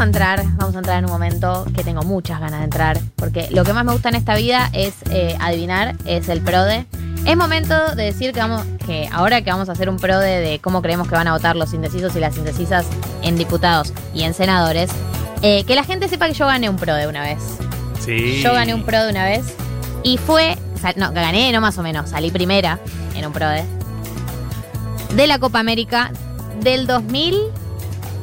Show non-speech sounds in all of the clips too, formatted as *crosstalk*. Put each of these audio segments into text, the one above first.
Vamos a entrar, vamos a entrar en un momento que tengo muchas ganas de entrar, porque lo que más me gusta en esta vida es eh, adivinar, es el PRODE. Es momento de decir que vamos, que ahora que vamos a hacer un PRODE de cómo creemos que van a votar los indecisos y las indecisas en diputados y en senadores, eh, que la gente sepa que yo gané un PRODE una vez. Sí. Yo gané un PRODE una vez y fue, sal- no, gané no más o menos, salí primera en un PRODE de la Copa América del 2000,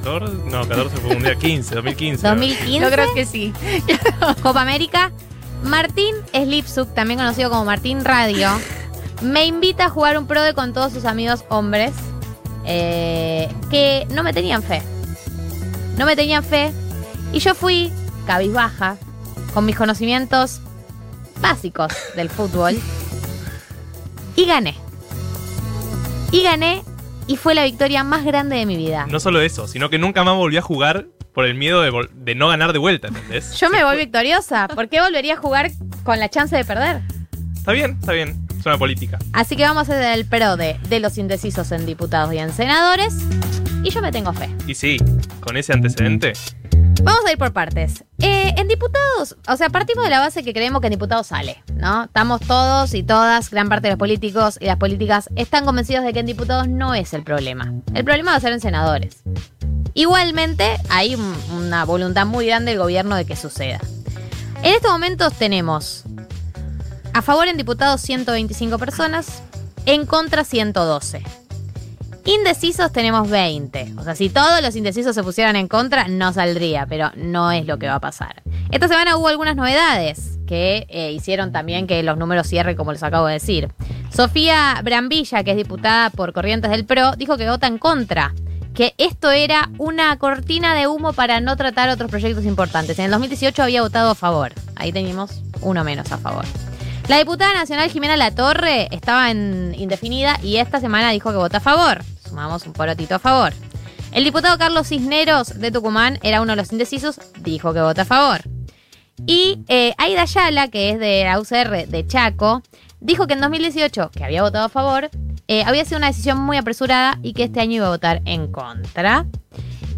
14, No, 14 fue mundial 15, 2015. 2015. Yo creo que sí. *laughs* Copa América. Martín Slipsuk, también conocido como Martín Radio, me invita a jugar un PRODE con todos sus amigos hombres eh, que no me tenían fe. No me tenían fe. Y yo fui cabizbaja, con mis conocimientos básicos del fútbol. Y gané. Y gané. Y fue la victoria más grande de mi vida. No solo eso, sino que nunca más volví a jugar por el miedo de, vol- de no ganar de vuelta, ¿entendés? Yo me voy victoriosa. ¿Por qué volvería a jugar con la chance de perder? Está bien, está bien. Es una política. Así que vamos a hacer el PRODE de los indecisos en diputados y en senadores. Y yo me tengo fe. Y sí, con ese antecedente, Vamos a ir por partes. Eh, en diputados, o sea, partimos de la base que creemos que en diputados sale, ¿no? Estamos todos y todas, gran parte de los políticos y las políticas están convencidos de que en diputados no es el problema. El problema va a ser en senadores. Igualmente, hay un- una voluntad muy grande del gobierno de que suceda. En estos momentos tenemos a favor en diputados 125 personas, en contra 112. Indecisos tenemos 20. O sea, si todos los indecisos se pusieran en contra, no saldría, pero no es lo que va a pasar. Esta semana hubo algunas novedades que eh, hicieron también que los números cierren, como les acabo de decir. Sofía Brambilla, que es diputada por Corrientes del PRO, dijo que vota en contra. Que esto era una cortina de humo para no tratar otros proyectos importantes. En el 2018 había votado a favor. Ahí teníamos uno menos a favor. La diputada nacional Jimena Latorre estaba en indefinida y esta semana dijo que vota a favor. Sumamos un porotito a favor. El diputado Carlos Cisneros de Tucumán era uno de los indecisos, dijo que vota a favor. Y eh, Aida Ayala, que es de la UCR de Chaco, dijo que en 2018, que había votado a favor, eh, había sido una decisión muy apresurada y que este año iba a votar en contra.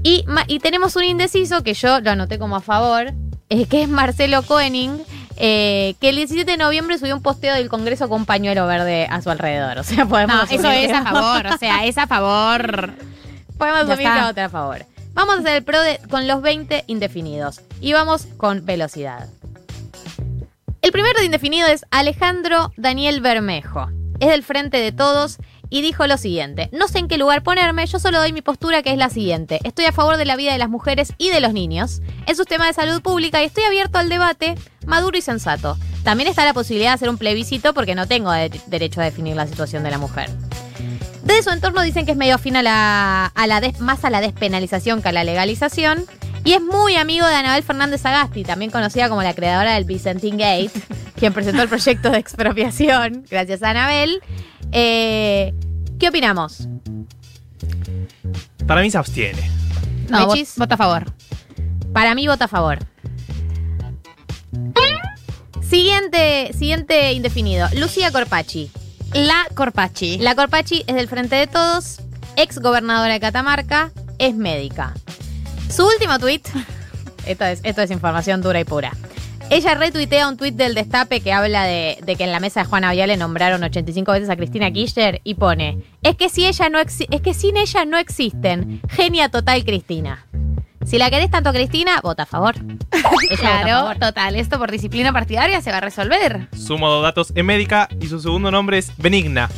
Y, tenemos un indeciso que yo lo anoté como a favor, eh, que es Marcelo Koenig, eh, que el 17 de noviembre subió un posteo del Congreso con un pañuelo verde a su alrededor. O sea, podemos No, eso es a favor. O sea, es a favor. Podemos Ya asumir está. que votar a favor. Vamos a hacer el pro de- con los 20 indefinidos. Y vamos con velocidad. El primero de indefinido es Alejandro Daniel Bermejo. Es del Frente de Todos y dijo lo siguiente. No sé en qué lugar ponerme, yo solo doy mi postura que es la siguiente. Estoy a favor de la vida de las mujeres y de los niños. Es un tema de salud pública y estoy abierto al debate maduro y sensato. También está la posibilidad de hacer un plebiscito porque no tengo de- derecho a definir la situación de la mujer. Desde su entorno dicen que es medio afín a la, a la des- más a la despenalización que a la legalización. Y es muy amigo de Anabel Fernández Agasti, también conocida como la creadora del Vicentín Gate, *laughs* quien presentó el proyecto de expropiación, gracias a Anabel. Eh, ¿Qué opinamos? para mí se abstiene. No, vota a favor. Para mí vota a favor. Siguiente, siguiente indefinido. Lucía Corpachi. La Corpachi. La Corpachi es del Frente de Todos, ex gobernadora de Catamarca, es médica. Su último tweet, esto es, esto es información dura y pura. Ella retuitea un tuit del Destape que habla de, de que en la mesa de Juana Viale nombraron 85 veces a Cristina Kirchner y pone, es que, si ella no exi- es que sin ella no existen. Genia total Cristina. Si la querés tanto a Cristina, vota a favor. Ella vota a *laughs* Claro, favor. total. Esto por disciplina partidaria se va a resolver. Sumo datos en médica y su segundo nombre es Benigna.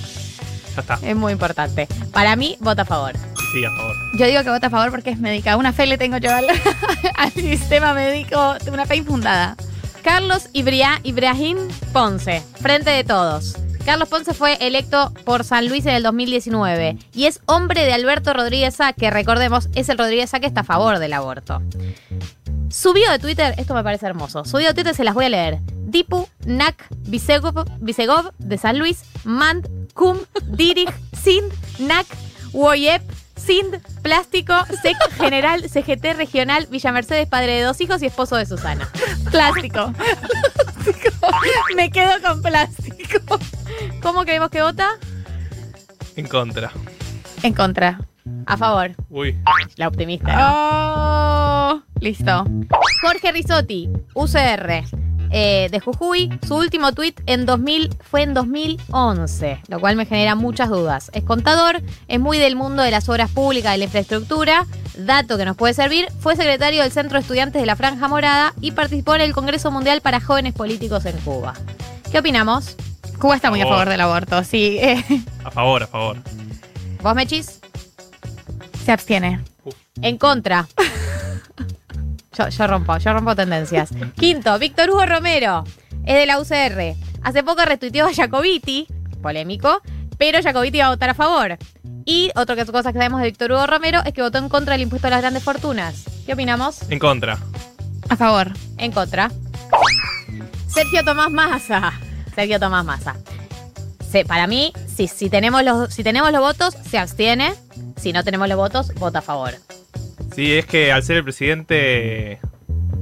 Ya está. Es muy importante. Para mí, vota a favor. Sí, a favor. Yo digo que vota a favor porque es médica. Una fe le tengo yo al, *laughs* al sistema médico, una fe infundada. Carlos Ibria- Ibrahim Ponce, Frente de Todos. Carlos Ponce fue electo por San Luis en el 2019 y es hombre de Alberto Rodríguez Sá, que recordemos es el Rodríguez Sá que está a favor del aborto. Subió de Twitter, esto me parece hermoso, subió de Twitter, se las voy a leer. Dipu, Nak, Visegov, Visegov de San Luis, Mand, Cum, Dirig, Sind, Nak, Woyep, Sind, Plástico, SEC General, CGT Regional, Villa Mercedes, padre de dos hijos y esposo de Susana. Plástico. *laughs* Me quedo con plástico. ¿Cómo creemos que vota? En contra. En contra. A favor. Uy. La optimista. ¿no? Oh. Listo. Jorge Risotti, UCR, eh, de Jujuy. Su último tuit en 2000 fue en 2011, lo cual me genera muchas dudas. Es contador, es muy del mundo de las obras públicas, de la infraestructura. Dato que nos puede servir, fue secretario del Centro de Estudiantes de la Franja Morada y participó en el Congreso Mundial para Jóvenes Políticos en Cuba. ¿Qué opinamos? Cuba está muy a Favor. del aborto, sí. eh, A favor, a favor. ¿Vos, Mechis? se abstiene. En contra. Yo, yo rompo, yo rompo tendencias. Quinto, Víctor Hugo Romero, es de la UCR. Hace poco retuiteó a Jacobiti, polémico, pero Jacobiti va a votar a favor. Y otra cosa que sabemos de Víctor Hugo Romero es que votó en contra del impuesto a las grandes fortunas. ¿Qué opinamos? En contra. A favor. En contra. Sergio Tomás Massa. Sergio Tomás Massa. Se- para mí, si, si, tenemos los, si tenemos los votos, se abstiene. Si no tenemos los votos, vota a favor. Sí, es que al ser el presidente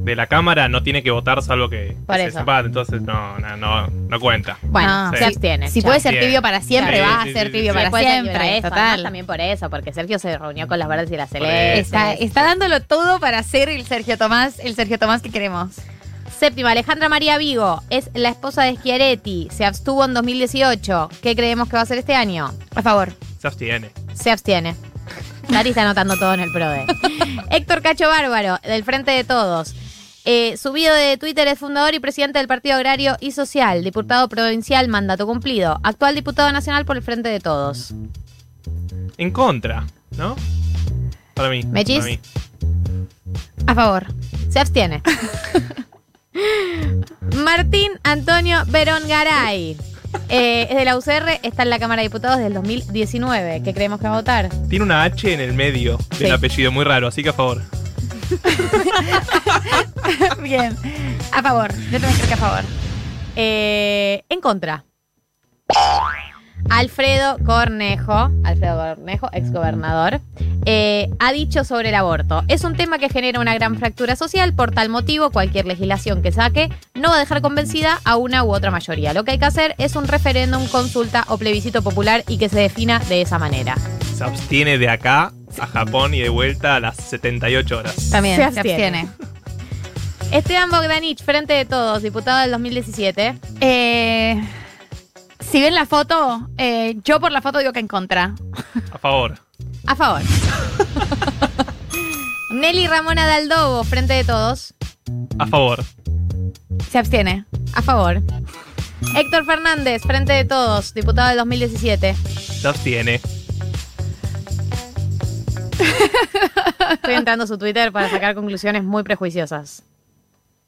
de la Cámara no tiene que votar salvo que, Por que eso. se separe, entonces no, no, no, no cuenta. Bueno, No. se abstiene. Si ya. puede ser tibio para siempre, Sí, va sí, a ser tibio sí. para Puede siempre. eso, total. ¿no? También por eso, porque Sergio se reunió con las verdes y las celestes. Está, está dándolo todo para ser el Sergio Tomás, el Sergio Tomás que queremos. Séptima, Alejandra María Vigo es la esposa de Schiaretti. Se abstuvo en 2018. ¿Qué creemos que va a hacer este año? A favor. Se abstiene. Se abstiene. Nari está anotando todo en el PRODE. *laughs* Héctor Cacho Bárbaro, del Frente de Todos. Eh, subido de Twitter es fundador y presidente del Partido Agrario y Social, diputado provincial, mandato cumplido, actual diputado nacional por el Frente de Todos. En contra, ¿no? Para mí. ¿Mechis? para mí. A favor. Se abstiene. *laughs* Martín Antonio Verón Garay. Eh, es de la UCR, está en la Cámara de Diputados del 2019. ¿Qué creemos que va a votar? Tiene una H en el medio del Sí. apellido, muy raro, así que a favor. *laughs* Bien. A favor. Yo también creo que a favor. Eh, en contra. Alfredo Cornejo, Alfredo Cornejo, exgobernador, eh, ha dicho sobre el aborto. Es un tema que genera una gran fractura social, por tal motivo cualquier legislación que saque no va a dejar convencida a una u otra mayoría. Lo que hay que hacer es un referéndum, consulta o plebiscito popular y que se defina de esa manera. Se abstiene de acá a Japón y de vuelta a las 78 horas. También Se se abstiene. abstiene. Esteban Bogdanich, Frente de Todos, diputado del 2017. Eh, si ven la foto, eh, yo por la foto digo que en contra. A favor. A favor. Nelly Ramona Daldobo, Frente de Todos. A favor. Se abstiene. A favor. Héctor Fernández, Frente de Todos, diputado del 2017. Se abstiene. Estoy entrando a su Twitter para sacar conclusiones muy prejuiciosas.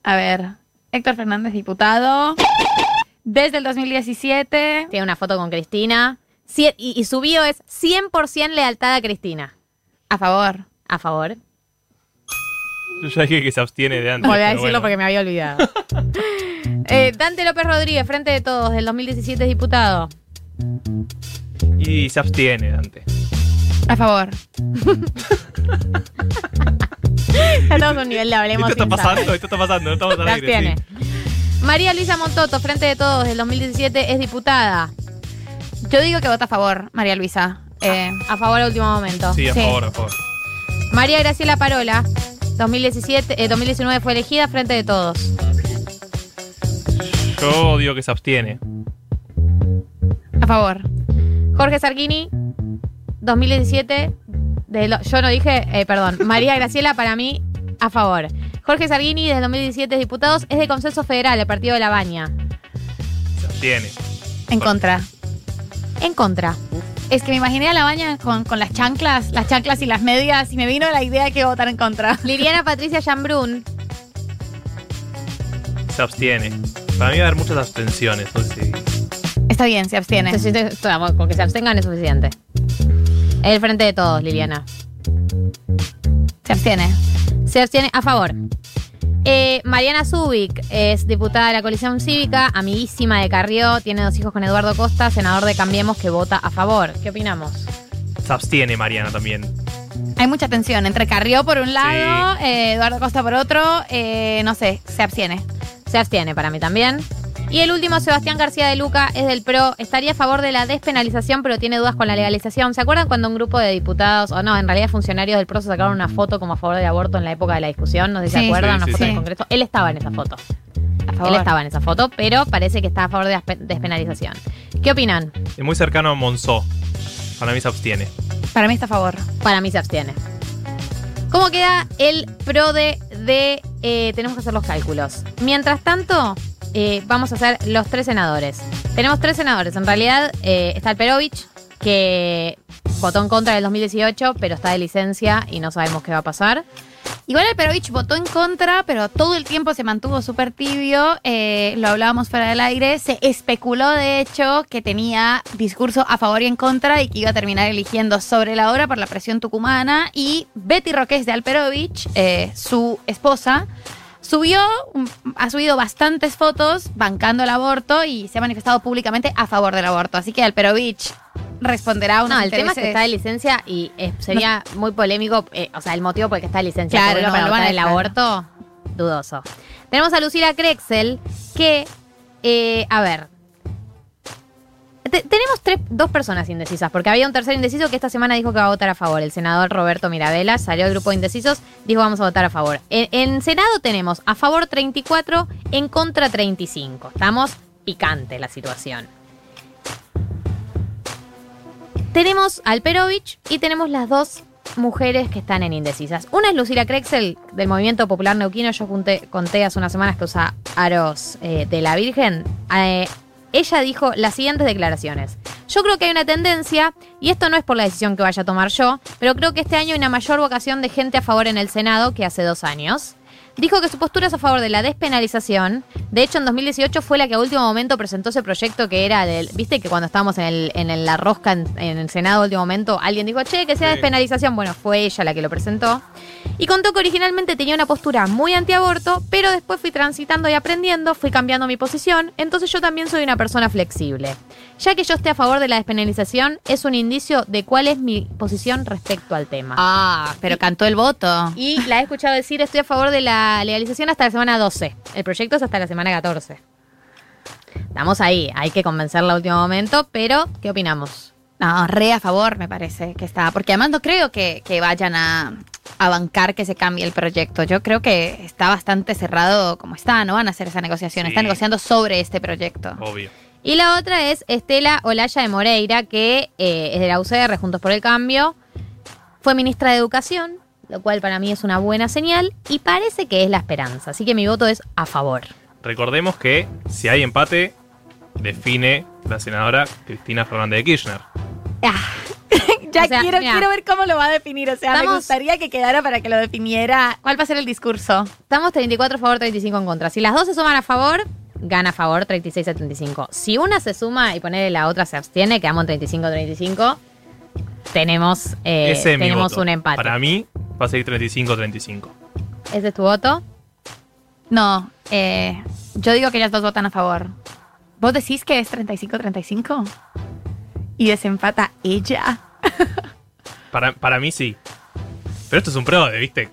A ver. Héctor Fernández, diputado. Desde el 2017. Tiene una foto con Cristina. Y, y su bio es 100% lealtad a Cristina. A favor. A favor. Yo ya dije que se abstiene de antes. Voy a decirlo bueno. porque me había olvidado. *laughs* Eh, Dante López Rodríguez, Frente de Todos, del 2017 es diputado. Y se abstiene, Dante. A favor. *laughs* Ya estamos a un nivel de hablemos Esto está pasando, esto está pasando, no estamos al Se aire. abstiene. sí. María Luisa Montoto, Frente de Todos, del 2017 es diputada. Yo digo que vota a favor, María Luisa. Eh, A favor al último momento. Sí, a favor, a favor. María Graciela Parola, 2017, eh, 2019 fue elegida Frente de Todos. Yo digo que se abstiene. a favor. Jorge Sargini, 2017, de lo- yo no dije, eh, perdón, María Graciela para mí, a favor. Jorge Sargini, desde 2017 diputados, es de Consenso Federal, el Partido de la Baña. Se abstiene. En contra. En contra. Es que me imaginé a la baña con, con las chanclas, las chanclas y las medias, y me vino la idea de que iba a votar en contra. *laughs* Liliana Patricia Chambrún, Se abstiene. Para mí va a haber muchas abstenciones. No sé si- Está bien, se abstiene. Vamos, con que se abstengan es suficiente. El Frente de Todos, Liliana. Se abstiene. Se abstiene a favor. Eh, Mariana Zubik es diputada de la coalición cívica, amiguísima de Carrió, tiene dos hijos con Eduardo Costa, senador de Cambiemos que vota a favor. ¿Qué opinamos? Se abstiene Mariana también. Hay mucha tensión entre Carrió por un lado, eh, Eduardo Costa por otro. eh, no sé, se abstiene. Se abstiene para mí también. Y el último, Sebastián García de Luca, es del PRO. Estaría a favor de la despenalización, pero tiene dudas con la legalización. ¿Se acuerdan cuando un grupo de diputados, o no, en realidad funcionarios del PRO se sacaron una foto como a favor del aborto en la época de la discusión? No sé si se acuerdan, Sí, una sí, foto sí. del Congreso. Él estaba en esa foto. A favor. Él estaba en esa foto, pero parece que está a favor de la despe- despenalización. ¿Qué opinan? Es muy cercano a Monzó. Para mí se abstiene. Para mí está a favor. Para mí se abstiene. ¿Cómo queda el pro de, de eh, tenemos que hacer los cálculos? Mientras tanto, eh, vamos a hacer los tres senadores. Tenemos tres senadores. En realidad eh, está el Perovich, que votó en contra del 2018, pero está de licencia y no sabemos qué va a pasar. Igual el Perovich votó en contra, pero todo el tiempo se mantuvo súper tibio. eh, lo hablábamos fuera del aire. Se especuló, de hecho, que tenía discurso a favor y en contra y que iba a terminar eligiendo sobre la hora por la presión tucumana. Y Betty Roques de Alperovich, eh, su esposa, subió, un- ha subido bastantes fotos bancando el aborto y se ha manifestado públicamente a favor del aborto. Así que Alperovich responderá a unos No, el tema es que está de licencia y eh, sería muy polémico, eh, o sea, el motivo por el que está de licencia. Claro, no, para el aborto, dudoso. Tenemos a Lucila Krexel, que, eh, a ver, te- tenemos tres, dos personas indecisas, porque había un tercer indeciso que esta semana dijo que va a votar a favor. El senador Roberto Mirabella salió del grupo de indecisos, dijo vamos a votar a favor. En, en Senado tenemos a favor 34, en contra 35. Estamos picante la situación. Tenemos al Perovich y tenemos las dos mujeres que están en indecisas. Una es Lucila Krexel, del Movimiento Popular Neuquino. Yo junté- conté hace unas semanas que usa aros eh, de la Virgen. Eh, ella dijo las siguientes declaraciones. Yo creo que hay una tendencia, y esto no es por la decisión que vaya a tomar yo, pero creo que este año hay una mayor vocación de gente a favor en el Senado que hace dos años. Dijo que su postura es a favor de la despenalización. De hecho, en 2018 fue la que a último momento presentó ese proyecto que era del. Viste que cuando estábamos en, el, en el- la rosca en, en el Senado a último momento, alguien dijo, che, que sea Sí. despenalización. Bueno, fue ella la que lo presentó. Y contó que originalmente tenía una postura muy antiaborto, pero después fui transitando y aprendiendo, fui cambiando mi posición. Entonces yo también soy una persona flexible. Ya que yo esté a favor de la despenalización, es un indicio de cuál es mi posición respecto al tema. Ah, pero cantó el voto. Y la he escuchado decir, estoy a favor de la legalización hasta la semana 12. El proyecto es hasta la semana 14. Estamos ahí, hay que convencerla a último momento, pero ¿qué opinamos? No, re a favor me parece que está. Porque además no creo que, que vayan a, a bancar que se cambie el proyecto. Yo creo que está bastante cerrado como está. No van a hacer esa negociación. Sí. Están negociando sobre este proyecto. Obvio. Y la otra es Estela Olaya de Moreira, que eh, es de la UCR, Juntos por el Cambio. Fue ministra de Educación, lo cual para mí es una buena señal y parece que es la esperanza. Así que mi voto es a favor. Recordemos que si hay empate, define la senadora Cristina Fernández de Kirchner. *laughs* ya O sea, quiero, mira. quiero ver cómo lo va a definir. O sea, me gustaría que quedara para que lo definiera. ¿Cuál va a ser el discurso? Estamos 34 a favor, 35 en contra. Si las dos se suman a favor, gana a favor 36 a 35. Si una se suma y ponerle la otra se abstiene, quedamos en 35 a 35. Tenemos, eh, Ese es mi tenemos voto. un empate. Para mí va a seguir 35-35. ¿Ese es tu voto? No, eh, yo digo que ellas dos votan a favor. ¿Vos decís que es 35-35? Y desempata ella. *laughs* Para, para mí sí. Pero esto es un pro, ¿viste?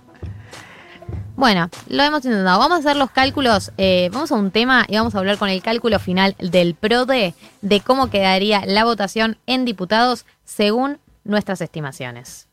Bueno, lo hemos intentado. Vamos a hacer los cálculos. eh, vamos a un tema y vamos a hablar con el cálculo final del PRODE de cómo quedaría la votación en diputados según nuestras estimaciones.